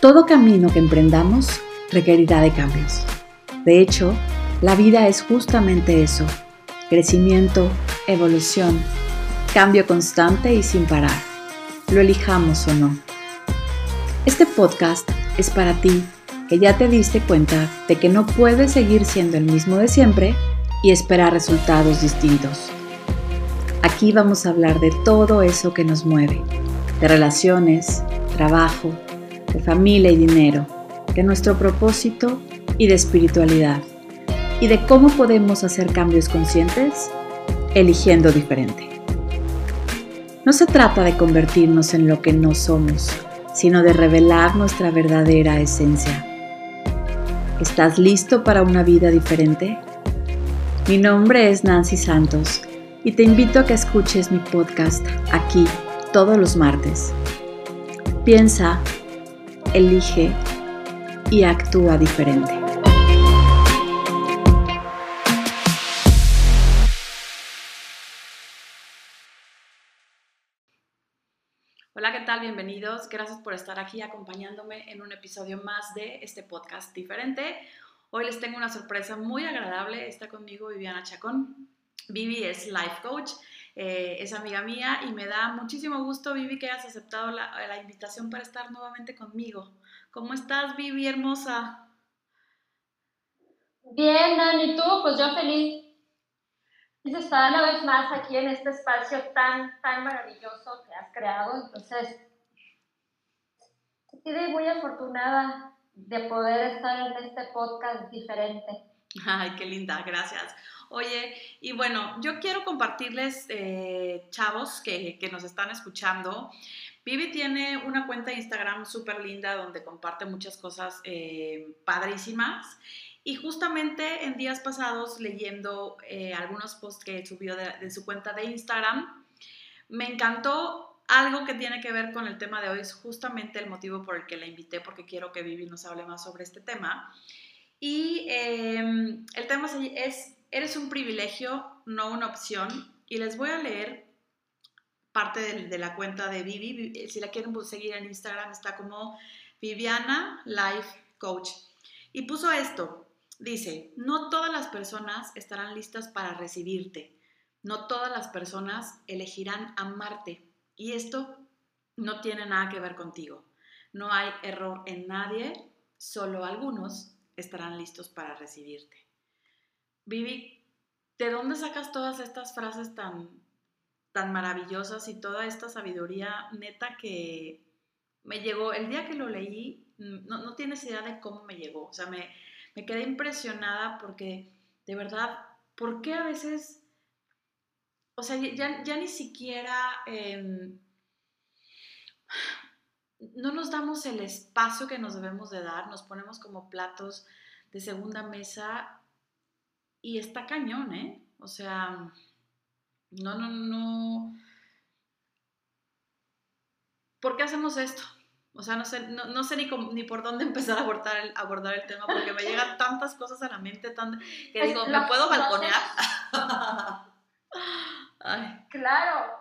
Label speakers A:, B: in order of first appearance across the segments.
A: Todo camino que emprendamos requerirá de cambios. De hecho, la vida es justamente eso, crecimiento, evolución, cambio constante y sin parar, lo elijamos o no. Este podcast es para ti que ya te diste cuenta de que no puedes seguir siendo el mismo de siempre y esperar resultados distintos. Aquí vamos a hablar de todo eso que nos mueve, de relaciones, trabajo, de familia y dinero, de nuestro propósito y de espiritualidad, y de cómo podemos hacer cambios conscientes eligiendo diferente. No se trata de convertirnos en lo que no somos, sino de revelar nuestra verdadera esencia. ¿Estás listo para una vida diferente? Mi nombre es Nancy Santos y te invito a que escuches mi podcast aquí todos los martes. Piensa elige y actúa diferente. Hola, ¿qué tal? Bienvenidos. Gracias por estar aquí acompañándome en un episodio más de este podcast diferente. Hoy les tengo una sorpresa muy agradable. Está conmigo Viviana Chacón. Vivi es life coach eh, es amiga mía y me da muchísimo gusto, Vivi, que hayas aceptado la, invitación para estar nuevamente conmigo. ¿Cómo estás, Vivi, hermosa?
B: Bien, Dani, ¿tú? Pues yo feliz de estar una vez más aquí en este espacio tan, tan maravilloso que has creado. Entonces, estoy muy afortunada de poder estar en este podcast diferente.
A: Ay, qué linda, gracias. Oye, y bueno, yo quiero compartirles, eh, chavos que, nos están escuchando. Vivi tiene una cuenta de Instagram súper linda donde comparte muchas cosas eh, padrísimas. Y justamente en días pasados, leyendo eh, algunos posts que subió de, de su cuenta de Instagram, me encantó algo que tiene que ver con el tema de hoy. Es justamente el motivo por el que la invité, porque quiero que Vivi nos hable más sobre este tema. Y em, el tema es, eres un privilegio, no una opción. Y les voy a leer parte de, la cuenta de Vivi. Si la quieren seguir en Instagram, está como Viviana Life Coach. Y puso esto. Dice, no todas las personas estarán listas para recibirte. No todas las personas elegirán amarte. Y esto no tiene nada que ver contigo. No hay error en nadie, solo algunos estarán listos para recibirte. Vivi, ¿de dónde sacas todas estas frases tan, tan maravillosas y toda esta sabiduría neta que me llegó? El día que lo leí, no, no tienes idea de cómo me llegó. O sea, me, quedé impresionada porque, de verdad, ¿por qué a veces... O sea, ya, ni siquiera... Em, no nos damos el espacio que nos debemos de dar, nos ponemos como platos de segunda mesa y está cañón, ¿eh? O sea, no, no, no. ¿Por qué hacemos esto? O sea, no sé, no, sé ni, ni, por dónde empezar a abordar el, abordar el tema porque me llegan tantas cosas a la mente tan, que digo, ¿me puedo balconear?
B: Claro,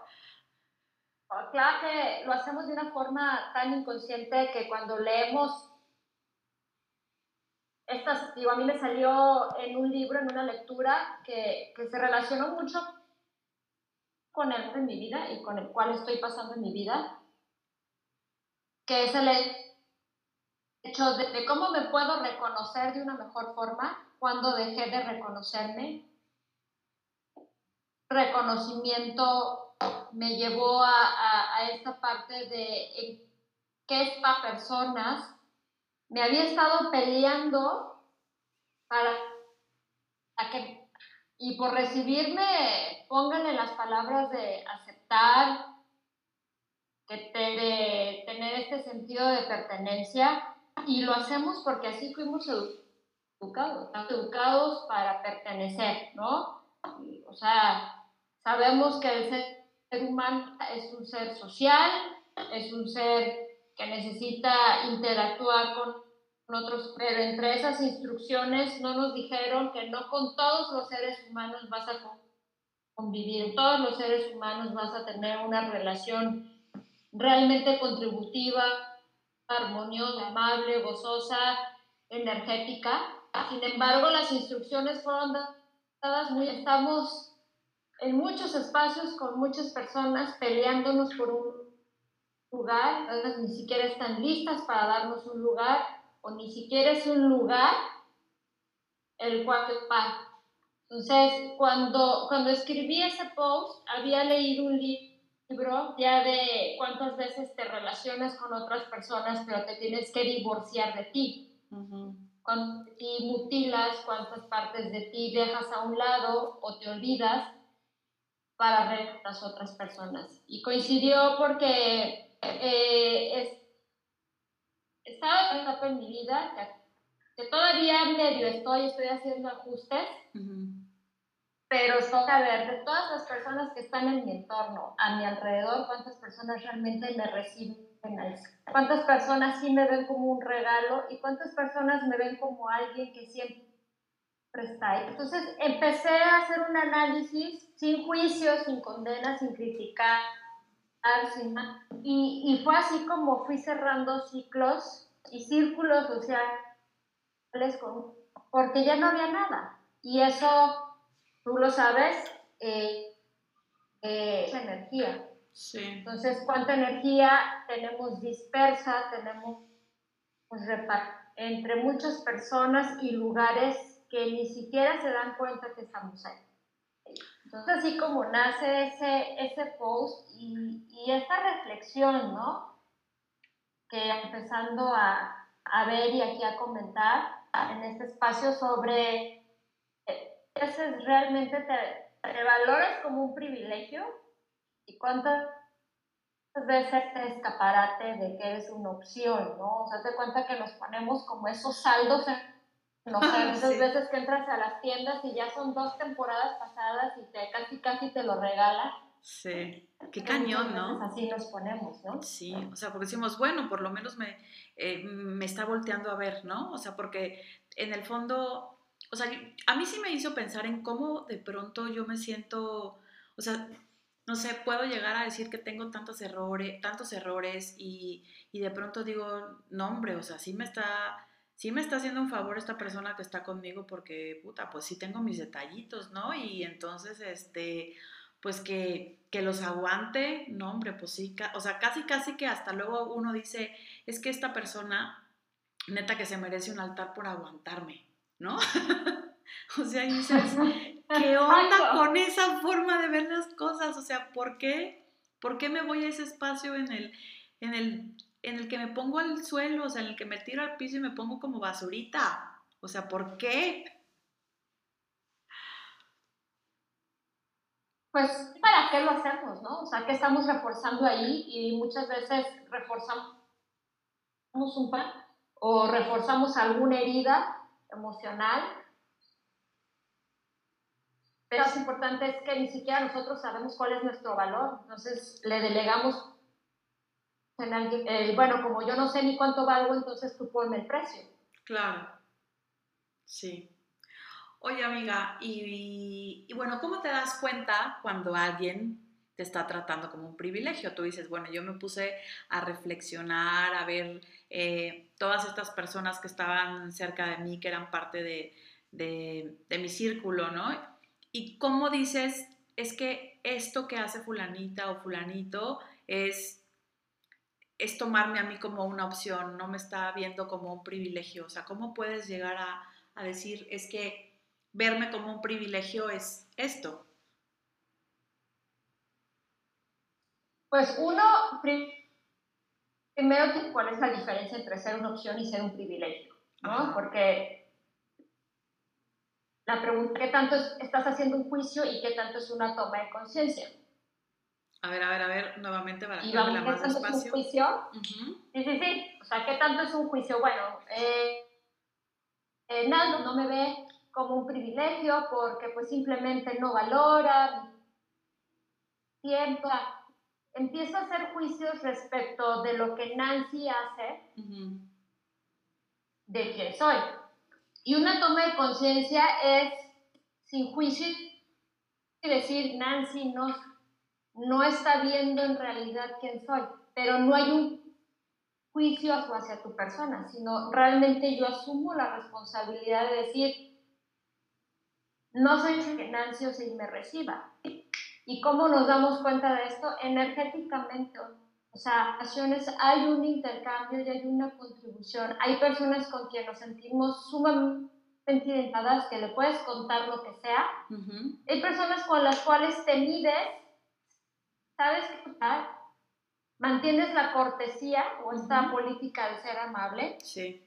B: claro que lo hacemos de una forma tan inconsciente que cuando leemos, estas, digo, a mí me salió en un libro, en una lectura, que, que se relacionó mucho con el en mi vida y con el cual estoy pasando en mi vida, que es el hecho de, de cómo me puedo reconocer de una mejor forma cuando dejé de reconocerme. Reconocimiento me llevó a, esta parte de qué es para personas. Me había estado peleando para que, y por recibirme, pónganle las palabras de aceptar, de tener este sentido de pertenencia, y lo hacemos porque así fuimos educados, educados para pertenecer, ¿no? O sea, sabemos que el ser humano es un ser social, es un ser que necesita interactuar con, otros, pero entre esas instrucciones no nos dijeron que no con todos los seres humanos vas a convivir, todos los seres humanos vas a tener una relación realmente contributiva armoniosa, amable, gozosa, energética. Sin embargo, las instrucciones fueron dadas muy, estamos en muchos espacios con muchas personas peleándonos por un lugar, veces ni siquiera están listas para darnos un lugar o ni siquiera es un lugar el cual par. Entonces, cuando, cuando escribí ese post, había leído un libro ya de cuántas veces te relacionas con otras personas, pero te tienes que divorciar de ti. Cuando te mutilas, cuántas partes de ti dejas a un lado o te olvidas para ver las otras personas. Y coincidió porque eh, es, estaba una etapa en mi vida que, todavía medio estoy, estoy haciendo ajustes, pero toca ver de todas las personas que están en mi entorno, a mi alrededor, cuántas personas realmente me reciben cuántas personas sí me ven como un regalo y cuántas personas me ven como alguien que siempre está ahí. Entonces empecé a hacer un análisis sin juicio, sin condena, sin criticar, y, y fue así como fui cerrando ciclos y círculos sociales con, porque ya no había nada. Y eso, tú lo sabes, eh, eh, es energía. Sí. Entonces, ¿cuánta energía tenemos dispersa? Tenemos pues, entre muchas personas y lugares que ni siquiera se dan cuenta que estamos ahí. Entonces, así como nace ese, ese post y, y esta reflexión, ¿no? Que empezando a, a, ver y aquí a comentar en este espacio sobre ese eh, realmente te, te como un privilegio y cuántas veces te escaparate de que eres una opción, ¿no? O sea, te cuenta que nos ponemos como esos saldos en no sé, muchas veces que entras a las tiendas y ya son dos temporadas pasadas y te casi casi te lo regala.
A: Sí, qué cañón, ¿no?
B: Así nos ponemos, ¿no?
A: Sí, o sea, porque decimos, bueno, por lo menos me, eh, me está volteando a ver, ¿no? O sea, porque en el fondo, o sea, a mí sí me hizo pensar en cómo de pronto yo me siento, o sea, no sé, puedo llegar a decir que tengo tantos errores, tantos errores y, y de pronto digo, no, hombre, o sea, sí me está sí me está haciendo un favor esta persona que está conmigo porque, puta, pues sí tengo mis detallitos, ¿no? Y entonces, este, pues que, que los aguante, no, hombre, pues sí, o sea, casi, casi que hasta luego uno dice, es que esta persona, neta que se merece un altar por aguantarme, ¿no? o sea, dices, ¿qué onda con esa forma de ver las cosas? O sea, ¿por qué? ¿Por qué me voy a ese espacio en el, en el en el que me pongo al suelo, o sea, en el que me tiro al piso y me pongo como basurita. O sea, ¿por qué?
B: Pues, ¿para qué lo hacemos, no? O sea, ¿qué estamos reforzando ahí? Y muchas veces reforzamos un pan o reforzamos alguna herida emocional. Pero lo importante es que ni siquiera nosotros sabemos cuál es nuestro valor. Entonces, le delegamos eh, bueno, como yo no sé ni cuánto valgo, entonces tú ponme el precio.
A: Claro, sí. Oye, amiga, y, bueno, ¿cómo te das cuenta cuando alguien te está tratando como un privilegio? Tú dices, bueno, yo me puse a reflexionar, a ver eh, todas estas personas que estaban cerca de mí, que eran parte de, de mi círculo, ¿no? Y cómo dices, es que esto que hace fulanita o fulanito es es tomarme a mí como una opción, no me está viendo como un privilegio. O sea, ¿cómo puedes llegar a, decir, es que verme como un privilegio es esto?
B: Pues uno, primero, ¿cuál es la diferencia entre ser una opción y ser un privilegio? ¿no? Porque la pregunta, ¿qué tanto estás haciendo un juicio y qué tanto es una toma de conciencia?
A: A ver, a ver, a ver, nuevamente para
B: que la más despacio. Es un juicio? Sí, sí, sí. O sea, ¿qué tanto es un juicio? Bueno, eh, eh, Naldo no me ve como un privilegio porque pues simplemente no valora tiempo. Empiezo a hacer juicios respecto de lo que Nancy hace, de quién soy. Y una toma de conciencia es sin juicio y decir, Nancy no no está viendo en realidad quién soy, pero no hay un juicio hacia tu persona, sino realmente yo asumo la responsabilidad de decir, no soy que Nancy o si me reciba. ¿Y cómo nos damos cuenta de esto? Energéticamente. O sea, hay un intercambio y hay una contribución. Hay personas con quien nos sentimos sumamente identificadas, que le puedes contar lo que sea. Hay personas con las cuales te mides, sabes que mantienes la cortesía o esta política de ser amable. Sí.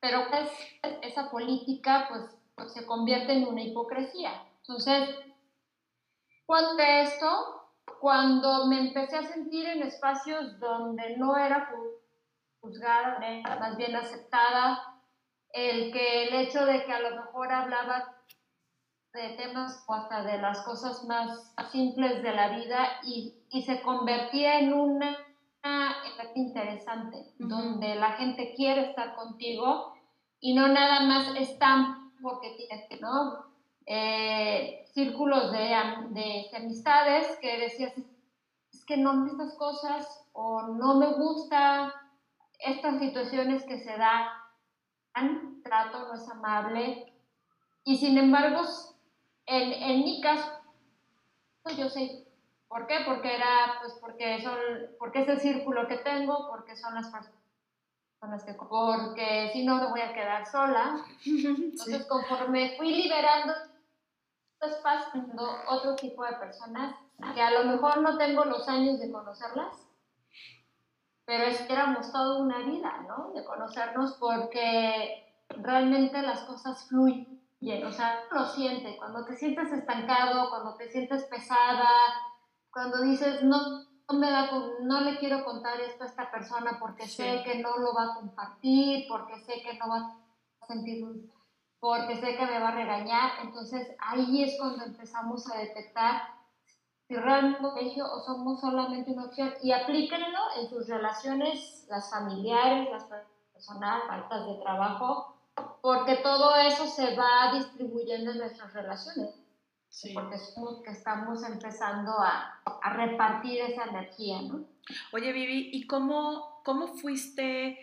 B: Pero pues, esa política pues, pues, se convierte en una hipocresía. Entonces, cuando esto, cuando me empecé a sentir en espacios donde no era juzgada, más bien aceptada, el que el hecho de que a lo mejor hablaba de temas o hasta de las cosas más simples de la vida y, y se convertía en una efecto interesante, donde la gente quiere estar contigo y no nada más están porque tienes que, ¿no? Eh, círculos de, de, amistades que decías, es que no me estas cosas o no me gusta estas situaciones que se dan, trato no es amable y sin embargo en, en mi caso, yo sé por qué, porque era, pues porque son, porque es el círculo que tengo, porque son las personas que, porque si no me voy a quedar sola. Entonces, conforme fui liberando espacio, otro tipo de personas que a lo mejor no tengo los años de conocerlas, pero es que éramos toda una vida, ¿no? De conocernos porque realmente las cosas fluyen o sea, lo siente, cuando te sientes estancado, cuando te sientes pesada, cuando dices, no, no, me da, no le quiero contar esto a esta persona porque sé que no lo va a compartir, porque sé que no va a sentir, porque sé que me va a regañar, entonces ahí es cuando empezamos a detectar si realmente o somos solamente una opción y aplíquenlo en sus relaciones, las familiares, las personales, faltas de trabajo, porque todo eso se va distribuyendo en nuestras relaciones. Sí. Porque somos que estamos empezando a, a, repartir esa energía, ¿no?
A: Oye, Vivi, ¿y cómo, cómo fuiste,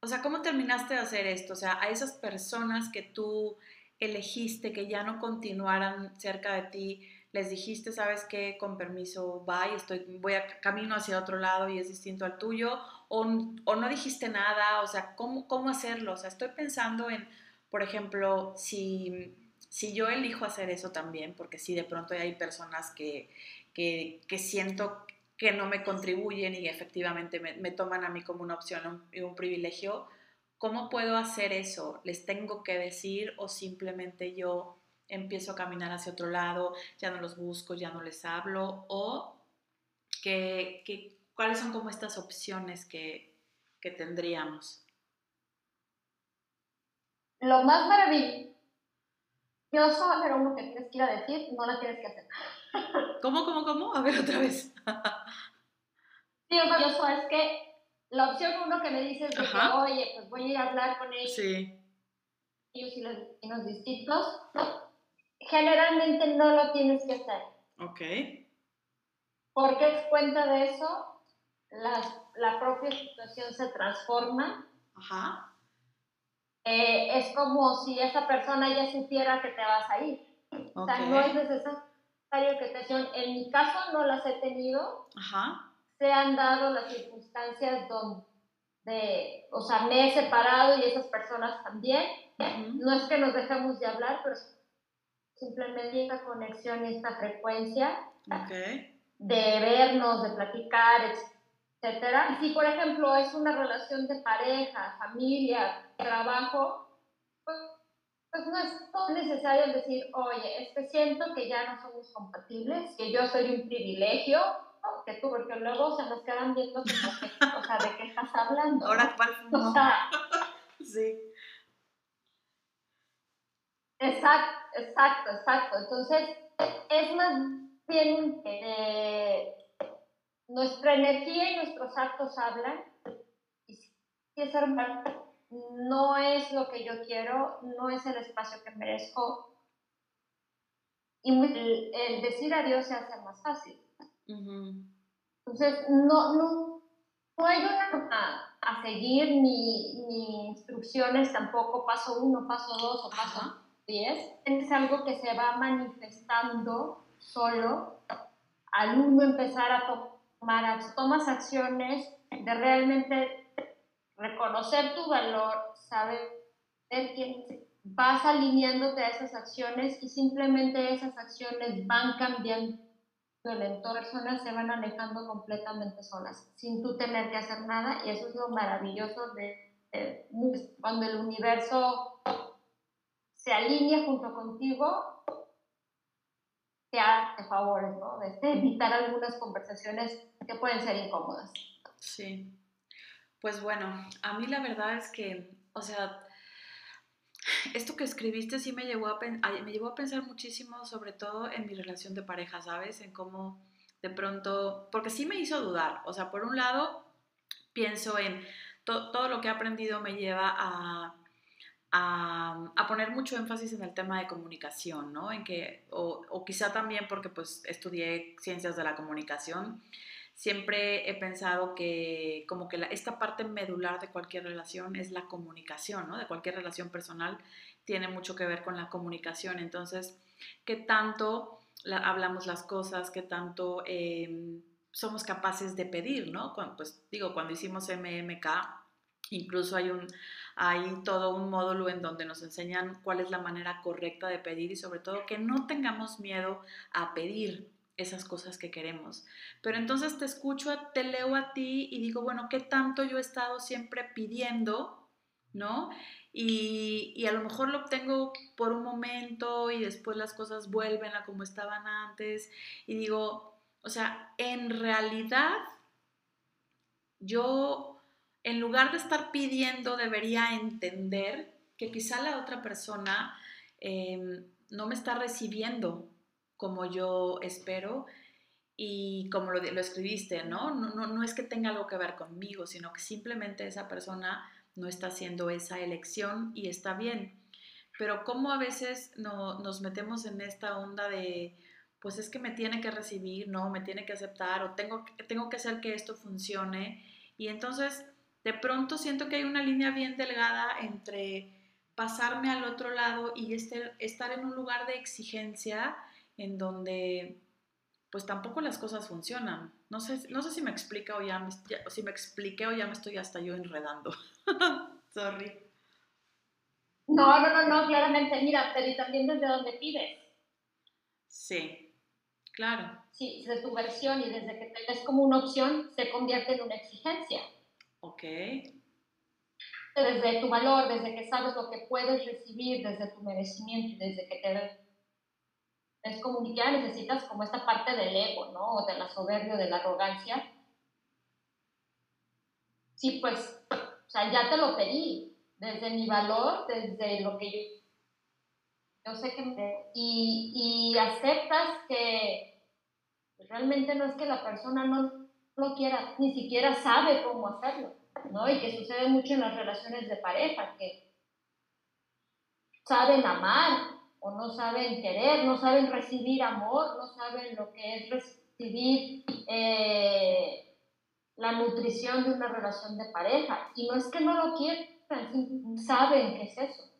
A: o sea, cómo terminaste de hacer esto? O sea, a esas personas que tú elegiste que ya no continuaran cerca de ti, les dijiste, sabes qué, con permiso, bye, estoy, voy a camino hacia otro lado y es distinto al tuyo, o, no dijiste nada, o sea, ¿cómo, ¿cómo hacerlo? O sea, estoy pensando en, por ejemplo, si, si yo elijo hacer eso también, porque si de pronto hay personas que, que, siento que no me contribuyen y efectivamente me, toman a mí como una opción y un, privilegio, ¿cómo puedo hacer eso? ¿Les tengo que decir o simplemente yo empiezo a caminar hacia otro lado, ya no los busco, ya no les hablo, o que, cuáles son como estas opciones que, que tendríamos.
B: Lo más maravilloso, pero uno que tienes que ir a decir, no la tienes que hacer.
A: ¿Cómo, cómo, cómo? A ver otra vez.
B: sí, lo maravilloso es que la opción uno que me dices de que, oye, pues voy a ir a hablar con ellos. Sí. Ellos y los vecinos distintos, generalmente no lo tienes que hacer. Ok. Porque es cuenta de eso, la propia situación se transforma. Ajá. Eh, es como si esa persona ya supiera que te vas a ir. O sea, no es necesario que te En mi caso no las he tenido. Ajá. Se han dado las circunstancias donde, o sea, me he separado y esas personas también. No es que nos dejemos de hablar, pero simplemente esta conexión y esta frecuencia de vernos, de platicar, etcétera. Y si, por ejemplo, es una relación de pareja, familia, trabajo, pues, pues no es necesario decir, oye, es que siento que ya no somos compatibles, que yo soy un privilegio, que tú, porque luego se nos quedan viendo como o sea, ¿de qué estás hablando? Ahora, ¿cuál? O sea, sí. Exacto, exacto, exacto. Entonces, es más bien eh, nuestra energía y nuestros actos hablan. Y si es no es lo que yo quiero, no es el espacio que merezco. Y el, decir adiós se hace más fácil. Entonces, no, no hay una a seguir ni, ni, instrucciones tampoco, paso uno, paso dos o paso diez. Es algo que se va manifestando solo al uno empezar a tomar, tomas acciones de realmente reconocer tu valor, saber quién vas alineándote a esas acciones y simplemente esas acciones van cambiando el entorno, personas se van alejando completamente solas, sin tú tener que hacer nada, y eso es lo maravilloso de, cuando el universo se alinea junto contigo, te favores, ¿no? De evitar algunas conversaciones que pueden ser incómodas.
A: Sí. Pues bueno, a mí la verdad es que, o sea, esto que escribiste sí me llevó, a, me llevó a pensar muchísimo, sobre todo en mi relación de pareja, ¿sabes? En cómo de pronto, porque sí me hizo dudar, o sea, por un lado, pienso en todo lo que he aprendido me lleva a, a, a, poner mucho énfasis en el tema de comunicación, ¿no? En que, o, o quizá también porque pues estudié ciencias de la comunicación, siempre he pensado que como que esta parte medular de cualquier relación es la comunicación, ¿no? De cualquier relación personal tiene mucho que ver con la comunicación. Entonces, ¿qué tanto hablamos las cosas? ¿Qué tanto em, somos capaces de pedir, ¿no? pues digo, cuando hicimos MMK, incluso hay un... Hay todo un módulo en donde nos enseñan cuál es la manera correcta de pedir y sobre todo que no tengamos miedo a pedir, esas cosas que queremos. Pero entonces te escucho, te leo a ti y digo, bueno, ¿qué tanto yo he estado siempre pidiendo? ¿No? Y, y, a lo mejor lo obtengo por un momento y después las cosas vuelven a como estaban antes. Y digo, o sea, en realidad yo, en lugar de estar pidiendo, debería entender que quizá la otra persona em, no me está recibiendo como yo espero y como lo, lo escribiste, ¿no? No, ¿no? no es que tenga algo que ver conmigo, sino que simplemente esa persona no está haciendo esa elección y está bien. Pero como a veces no, nos metemos en esta onda de, pues es que me tiene que recibir, no, me tiene que aceptar o tengo, tengo que hacer que esto funcione. Y entonces de pronto siento que hay una línea bien delgada entre pasarme al otro lado y este, estar en un lugar de exigencia en donde pues tampoco las cosas funcionan. No sé, no sé si me explica o ya, me, si me expliqué o ya me estoy hasta yo enredando. Sorry.
B: No, no, no, no, claramente. Mira, pero y también desde dónde pides.
A: Sí, claro.
B: Sí, desde tu versión y desde que te ves como una opción, se convierte en una exigencia.
A: Ok.
B: Desde tu valor, desde que sabes lo que puedes recibir, desde tu merecimiento, desde que te es comunicar, necesitas como esta parte del ego, ¿no? O de la soberbia, de la arrogancia. Sí, pues, o sea, ya te lo pedí, desde mi valor, desde lo que yo, yo sé que. Y, y aceptas que realmente no es que la persona no lo quiera, ni siquiera sabe cómo hacerlo, ¿no? Y que sucede mucho en las relaciones de pareja, que saben amar, o no saben querer, no saben recibir amor, no saben lo que es recibir eh, la nutrición de una relación de pareja. Y no es que no lo quieran, saben qué es eso.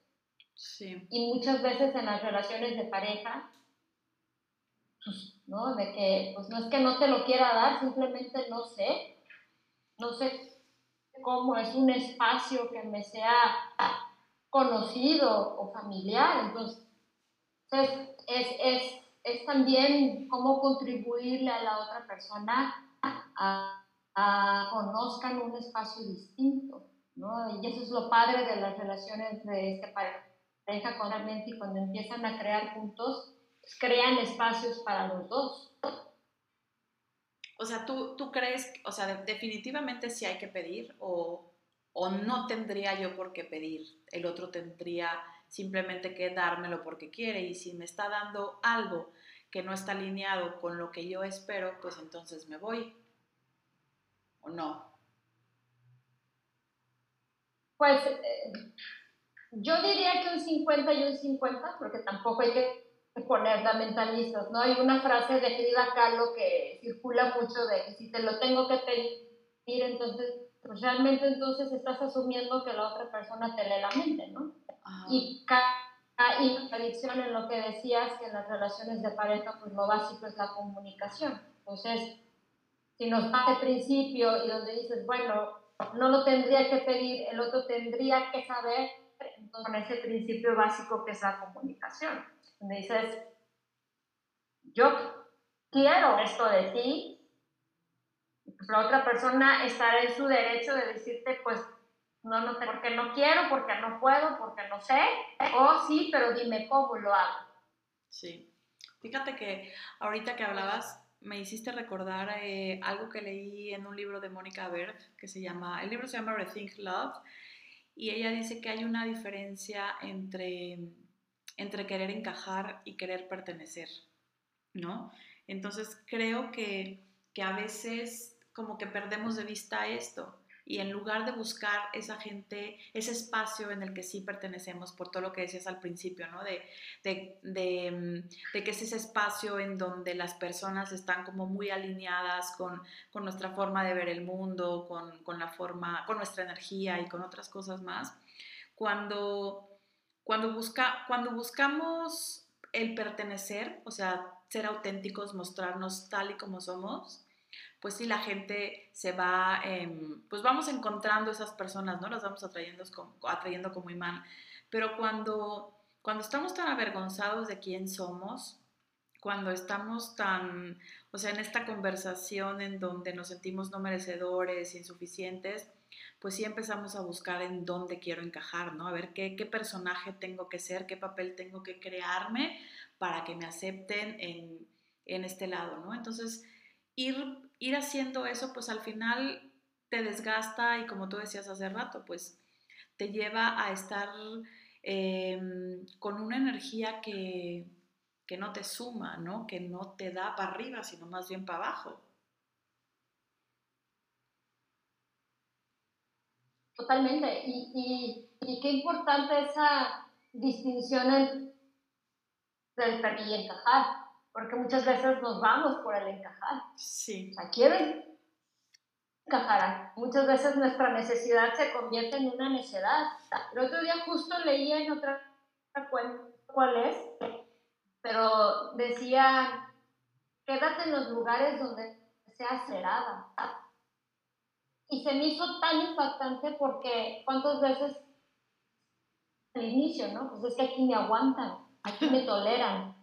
A: Sí.
B: Y muchas veces en las relaciones de pareja, pues, ¿no? De que, pues no es que no te lo quiera dar, simplemente no sé, no sé cómo es un espacio que me sea conocido o familiar, entonces es, es, es también cómo contribuirle a la otra persona a, a conozcan un espacio distinto, ¿no? Y eso es lo padre de las relaciones de este pareja con la mente y cuando empiezan a crear juntos, pues, crean espacios para los dos.
A: O sea, ¿tú, tú crees, o sea, definitivamente sí hay que pedir o, o no tendría yo por qué pedir, el otro tendría simplemente que dármelo porque quiere y si me está dando algo que no está alineado con lo que yo espero, pues entonces me voy. ¿O no?
B: Pues eh, yo diría que un 50 y un 50, porque tampoco hay que poner ¿no? Hay una frase de Frida Kahlo que circula mucho de que si te lo tengo que pedir, entonces, pues realmente entonces estás asumiendo que la otra persona te lee la mente, ¿no? Y hay contradicción en lo que decías, que en las relaciones de pareja, pues lo básico es la comunicación. Entonces, si nos va de principio y donde dices, bueno, no lo tendría que pedir, el otro tendría que saber, entonces con ese principio básico que es la comunicación. Donde dices, yo quiero esto de ti, pues la otra persona estará en su derecho de decirte, pues, no, no, porque no quiero, porque no puedo, porque no sé, o sí, pero dime cómo lo hago.
A: Sí. Fíjate que ahorita que hablabas, me hiciste recordar eh, algo que leí en un libro de Mónica Berg, que se llama, el libro se llama Rethink Love, y ella dice que hay una diferencia entre, entre querer encajar y querer pertenecer, ¿no? Entonces creo que, que a veces como que perdemos de vista esto y en lugar de buscar esa gente, ese espacio en el que sí pertenecemos, por todo lo que decías al principio, ¿no? De, de, de, mm, que es ese espacio en donde las personas están como muy alineadas con, con nuestra forma de ver el mundo, con, con, la forma, con nuestra energía y con otras cosas más. Cuando, cuando, busca, cuando buscamos el pertenecer, o sea, ser auténticos, mostrarnos tal y como somos, pues sí la gente se va, em, pues vamos encontrando esas personas, ¿no? Las vamos atrayendo, atrayendo como imán. Pero cuando, cuando estamos tan avergonzados de quién somos, cuando estamos tan, o sea, en esta conversación en donde nos sentimos no merecedores, insuficientes, pues sí empezamos a buscar en dónde quiero encajar, ¿no? A ver qué, personaje tengo que ser, qué papel tengo que crearme para que me acepten en, en este lado, ¿no? Entonces, ir, ir haciendo eso, pues al final te desgasta y como tú decías hace rato, pues te lleva a estar em, con una energía que, que no te suma, ¿no? Que no te da para arriba, sino más bien para abajo.
B: Totalmente. Y, y, qué importante esa distinción entre el y encajar porque muchas veces nos vamos por el encajar.
A: Sí.
B: O sea, quieren encajar. Muchas veces nuestra necesidad se convierte en una necedad. El otro día justo leía en otra cuenta cuál es, pero decía, quédate en los lugares donde sea cerrada. Y se me hizo tan impactante porque cuántas veces al inicio, ¿no? Pues es que aquí me aguantan, aquí me toleran,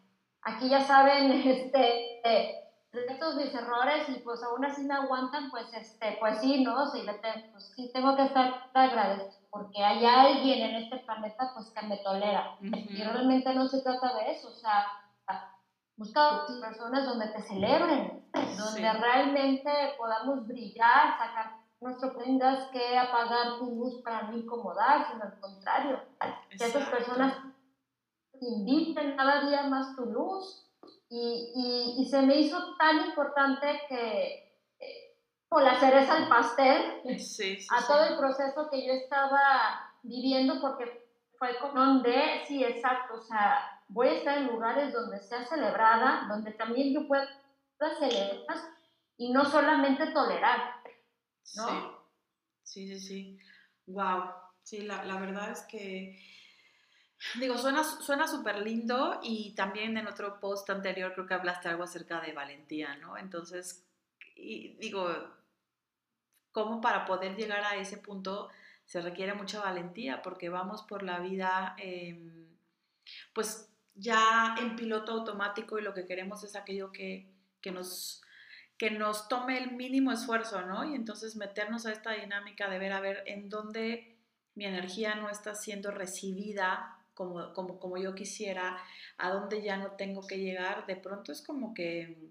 B: aquí ya saben, este, estos mis errores y pues aún así me aguantan, pues, este, pues sí, ¿no? Sí, pues sí tengo que estar agradecido porque hay alguien en este planeta pues que me tolera. Y realmente no se trata de eso, o sea, busca personas donde te celebren, donde realmente podamos brillar, sacar nuestro prendas que apagar tu luz para no incomodar, sino al contrario, que esas personas inviten cada día más tu luz. Y, y, se me hizo tan importante que, eh, con la cereza al pastel, a todo el proceso que yo estaba viviendo, porque fue como donde, sí, exacto, o sea, voy a estar en lugares donde sea celebrada, donde también yo pueda celebrar y no solamente tolerar, ¿no?
A: Sí, sí, sí. Wow. Sí, la, la verdad es que Digo, suena súper lindo y también en otro post anterior creo que hablaste algo acerca de valentía, ¿no? Entonces, y digo, ¿cómo para poder llegar a ese punto se requiere mucha valentía? Porque vamos por la vida, em, pues ya en piloto automático y lo que queremos es aquello que, que, nos, que nos tome el mínimo esfuerzo, ¿no? Y entonces meternos a esta dinámica de ver a ver en dónde mi energía no está siendo recibida como, como, como yo quisiera, a dónde ya no tengo que llegar, de pronto es como que,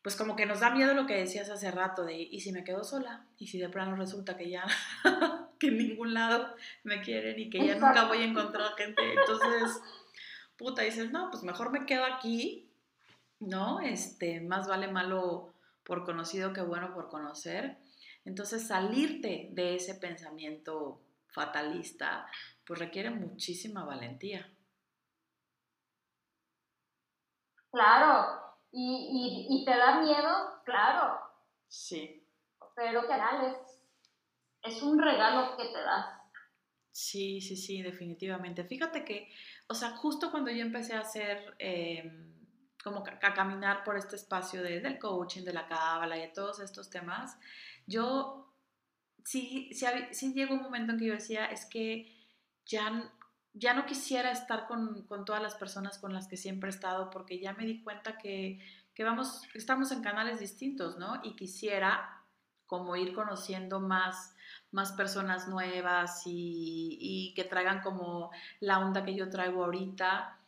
A: pues como que nos da miedo lo que decías hace rato de, ¿y si me quedo sola? ¿Y si de plano resulta que ya, que en ningún lado me quieren y que ya nunca voy a encontrar gente? Entonces, puta, dices, no, pues mejor me quedo aquí, ¿no? Este, más vale malo por conocido que bueno por conocer. Entonces, salirte de ese pensamiento fatalista, pues requiere muchísima valentía.
B: Claro, y, y, te da miedo, claro.
A: Sí.
B: pero que es, es un regalo que te das.
A: Sí, sí, sí, definitivamente. Fíjate que, o sea, justo cuando yo empecé a hacer, em, como a caminar por este espacio de, del coaching, de la cábala y de todos estos temas, yo sí, sí, sí llegó un momento en que yo decía, es que ya, ya no quisiera estar con, con, todas las personas con las que siempre he estado, porque ya me di cuenta que, que vamos, estamos en canales distintos, ¿no? Y quisiera como ir conociendo más, más personas nuevas y, y que traigan como la onda que yo traigo ahorita.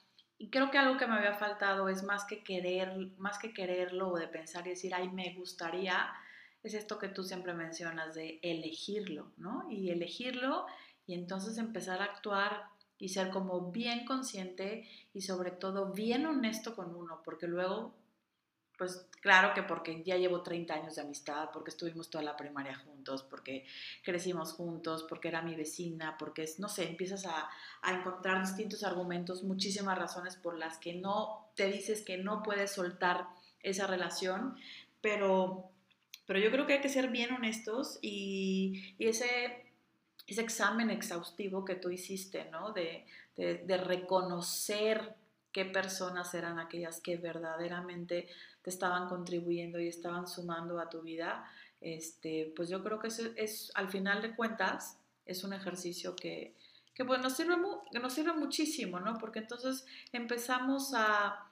A: Y creo que algo que me había faltado es más que querer, más que quererlo o de pensar y decir, ay, me gustaría, es esto que tú siempre mencionas de elegirlo, ¿no? Y elegirlo y entonces empezar a actuar y ser como bien consciente y sobre todo bien honesto con uno, porque luego, pues claro que porque ya llevo 30 años de amistad, porque estuvimos toda la primaria juntos, porque crecimos juntos, porque era mi vecina, porque, no sé, empiezas a, a encontrar distintos argumentos, muchísimas razones por las que no te dices que no puedes soltar esa relación, pero pero yo creo que hay que ser bien honestos y, ese, ese examen exhaustivo que tú hiciste, ¿no? De, de, reconocer qué personas eran aquellas que verdaderamente te estaban contribuyendo y estaban sumando a tu vida, este, pues yo creo que es, es al final de cuentas, es un ejercicio que, que pues nos sirve, nos sirve muchísimo, ¿no? Porque entonces empezamos a,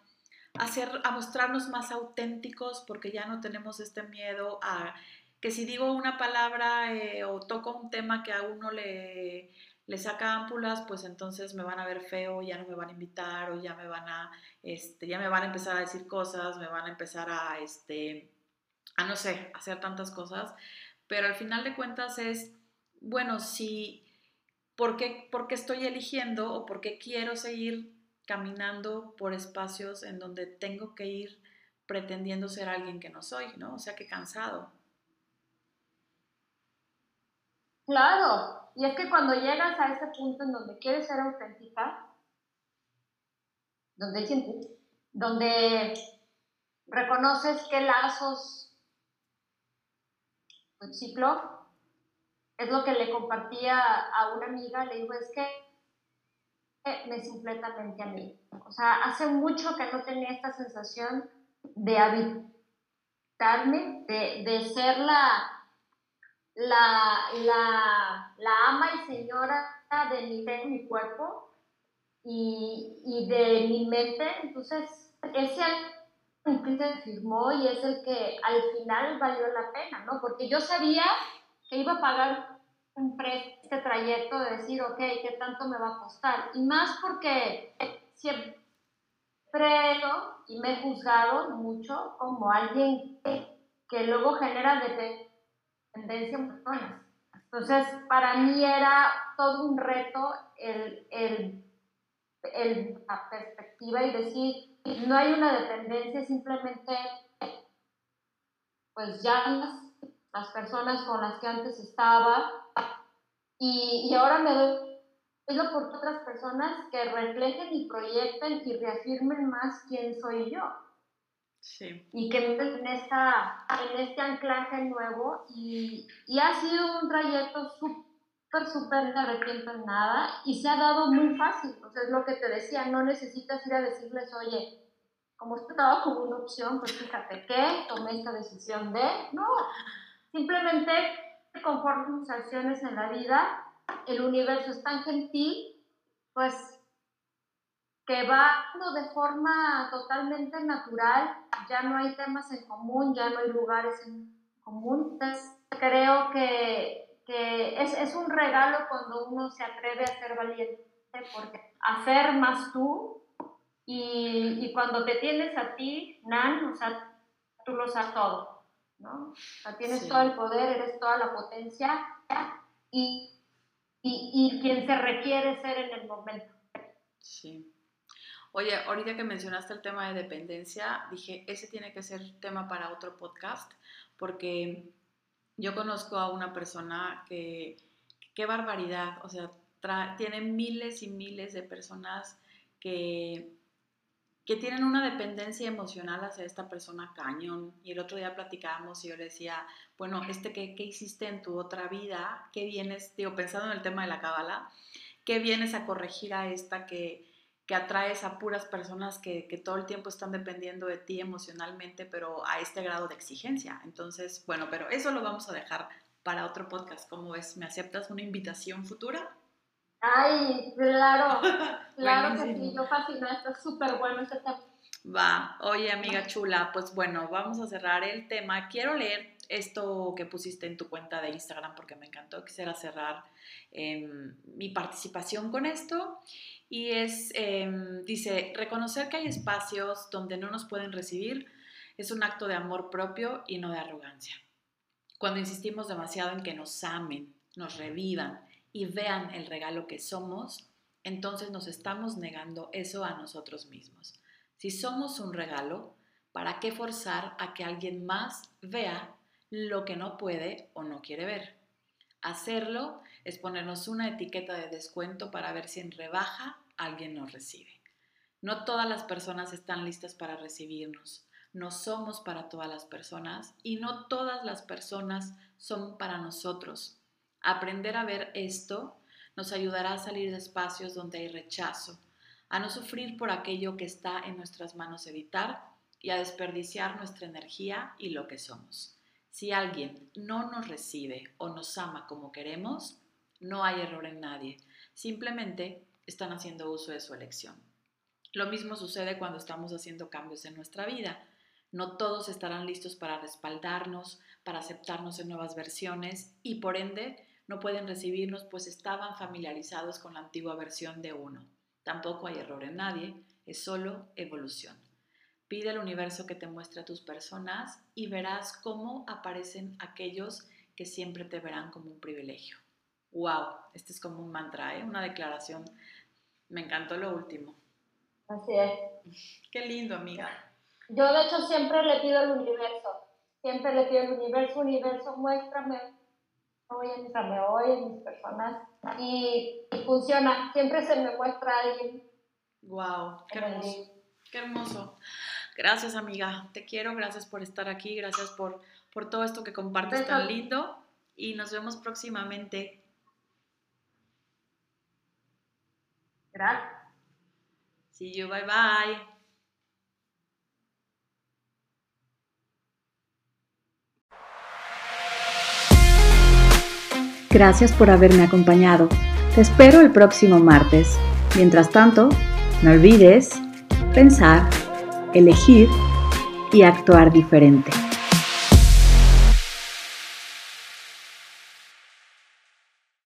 A: hacer, a mostrarnos más auténticos porque ya no tenemos este miedo a que si digo una palabra eh, o toco un tema que a uno le, le saca ámpulas, pues entonces me van a ver feo, ya no me van a invitar o ya me van a, este, ya me van a empezar a decir cosas, me van a empezar a, este, a no sé, hacer tantas cosas. Pero al final de cuentas es, bueno, si, ¿por qué, por qué estoy eligiendo o por qué quiero seguir caminando por espacios en donde tengo que ir pretendiendo ser alguien que no soy, ¿no? O sea, que cansado.
B: Claro, y es que cuando llegas a ese punto en donde quieres ser auténtica, donde, donde reconoces qué lazos, ciclo, es lo que le compartía a una amiga, le digo, es que me es completamente a mí. O sea, hace mucho que no tenía esta sensación de habitarme, de, de ser la, la, la, la, ama y señora de mi, de mi cuerpo y, y, de mi mente. Entonces, ese que firmó y es el que al final valió la pena, ¿no? Porque yo sabía que iba a pagar este trayecto de decir, ok, ¿qué tanto me va a costar? Y más porque siempre y me he juzgado mucho como alguien que, luego genera dependencia en personas. Entonces, para mí era todo un reto el, el, el, la perspectiva y decir, no hay una dependencia, simplemente, pues ya las, las personas con las que antes estaba, y, y ahora me doy por otras personas que reflejen y proyecten y reafirmen más quién soy yo. Sí. Y que en, en este anclaje nuevo y, y ha sido un trayecto súper, súper, no en nada y se ha dado muy fácil. O sea, es lo que te decía, no necesitas ir a decirles, oye, como esto estaba como una opción, pues fíjate que tomé esta decisión de, no, simplemente conforme tus acciones en la vida, el universo es tan gentil, pues que va de forma totalmente natural, ya no hay temas en común, ya no hay lugares en común. Entonces, creo que, que es, es, un regalo cuando uno se atreve a ser valiente, porque hacer más tú y, y cuando te tienes a ti, Nan, o sea, tú lo sabes todo. ¿no? O sea, tienes todo el poder, eres toda la potencia y, y, y, quien se requiere ser en el momento.
A: Sí. Oye, ahorita que mencionaste el tema de dependencia, dije, ese tiene que ser tema para otro podcast, porque yo conozco a una persona que, qué barbaridad, o sea, tiene miles y miles de personas que que tienen una dependencia emocional hacia esta persona cañón. Y el otro día platicábamos y yo le decía, bueno, este, ¿qué, qué hiciste en tu otra vida? ¿Qué vienes, digo, pensando en el tema de la cábala, qué vienes a corregir a esta que, que atraes a puras personas que, que, todo el tiempo están dependiendo de ti emocionalmente, pero a este grado de exigencia? Entonces, bueno, pero eso lo vamos a dejar para otro podcast. ¿Cómo ves? ¿Me aceptas una invitación futura?
B: Ay, claro, claro que sí, yo fascinada, está súper bueno este tema.
A: Va, oye amiga chula, pues bueno, vamos a cerrar el tema. Quiero leer esto que pusiste en tu cuenta de Instagram porque me encantó. Quisiera cerrar em, mi participación con esto. Y es, em, dice, reconocer que hay espacios donde no nos pueden recibir es un acto de amor propio y no de arrogancia. Cuando insistimos demasiado en que nos amen, nos revivan, y vean el regalo que somos, entonces nos estamos negando eso a nosotros mismos. Si somos un regalo, ¿para qué forzar a que alguien más vea lo que no puede o no quiere ver? Hacerlo es ponernos una etiqueta de descuento para ver si en rebaja alguien nos recibe. No todas las personas están listas para recibirnos. No somos para todas las personas y no todas las personas son para nosotros. Aprender a ver esto nos ayudará a salir de espacios donde hay rechazo, a no sufrir por aquello que está en nuestras manos evitar y a desperdiciar nuestra energía y lo que somos. Si alguien no nos recibe o nos ama como queremos, no hay error en nadie, simplemente están haciendo uso de su elección. Lo mismo sucede cuando estamos haciendo cambios en nuestra vida. No todos estarán listos para respaldarnos, para aceptarnos en nuevas versiones y por ende no pueden recibirnos pues estaban familiarizados con la antigua versión de uno. Tampoco hay error en nadie, es solo evolución. Pide al universo que te muestre a tus personas y verás cómo aparecen aquellos que siempre te verán como un privilegio. ¡Wow! Este es como un mantra, ¿eh? una declaración. Me encantó lo último.
B: Así es.
A: Qué lindo, amiga.
B: Yo de hecho siempre le pido al universo, siempre le pido al universo, universo, muéstrame hoy mis hoy en mis personas y, funciona. Siempre se me muestra alguien.
A: Wow, qué hermoso. Qué hermoso. Gracias, amiga. Te quiero. Gracias por estar aquí. Gracias por, por todo esto que compartes tan lindo. Y nos vemos próximamente.
B: Gracias.
A: See you. Bye bye.
C: Gracias por haberme acompañado. Te espero el próximo martes. Mientras tanto, no olvides pensar, elegir y actuar diferente.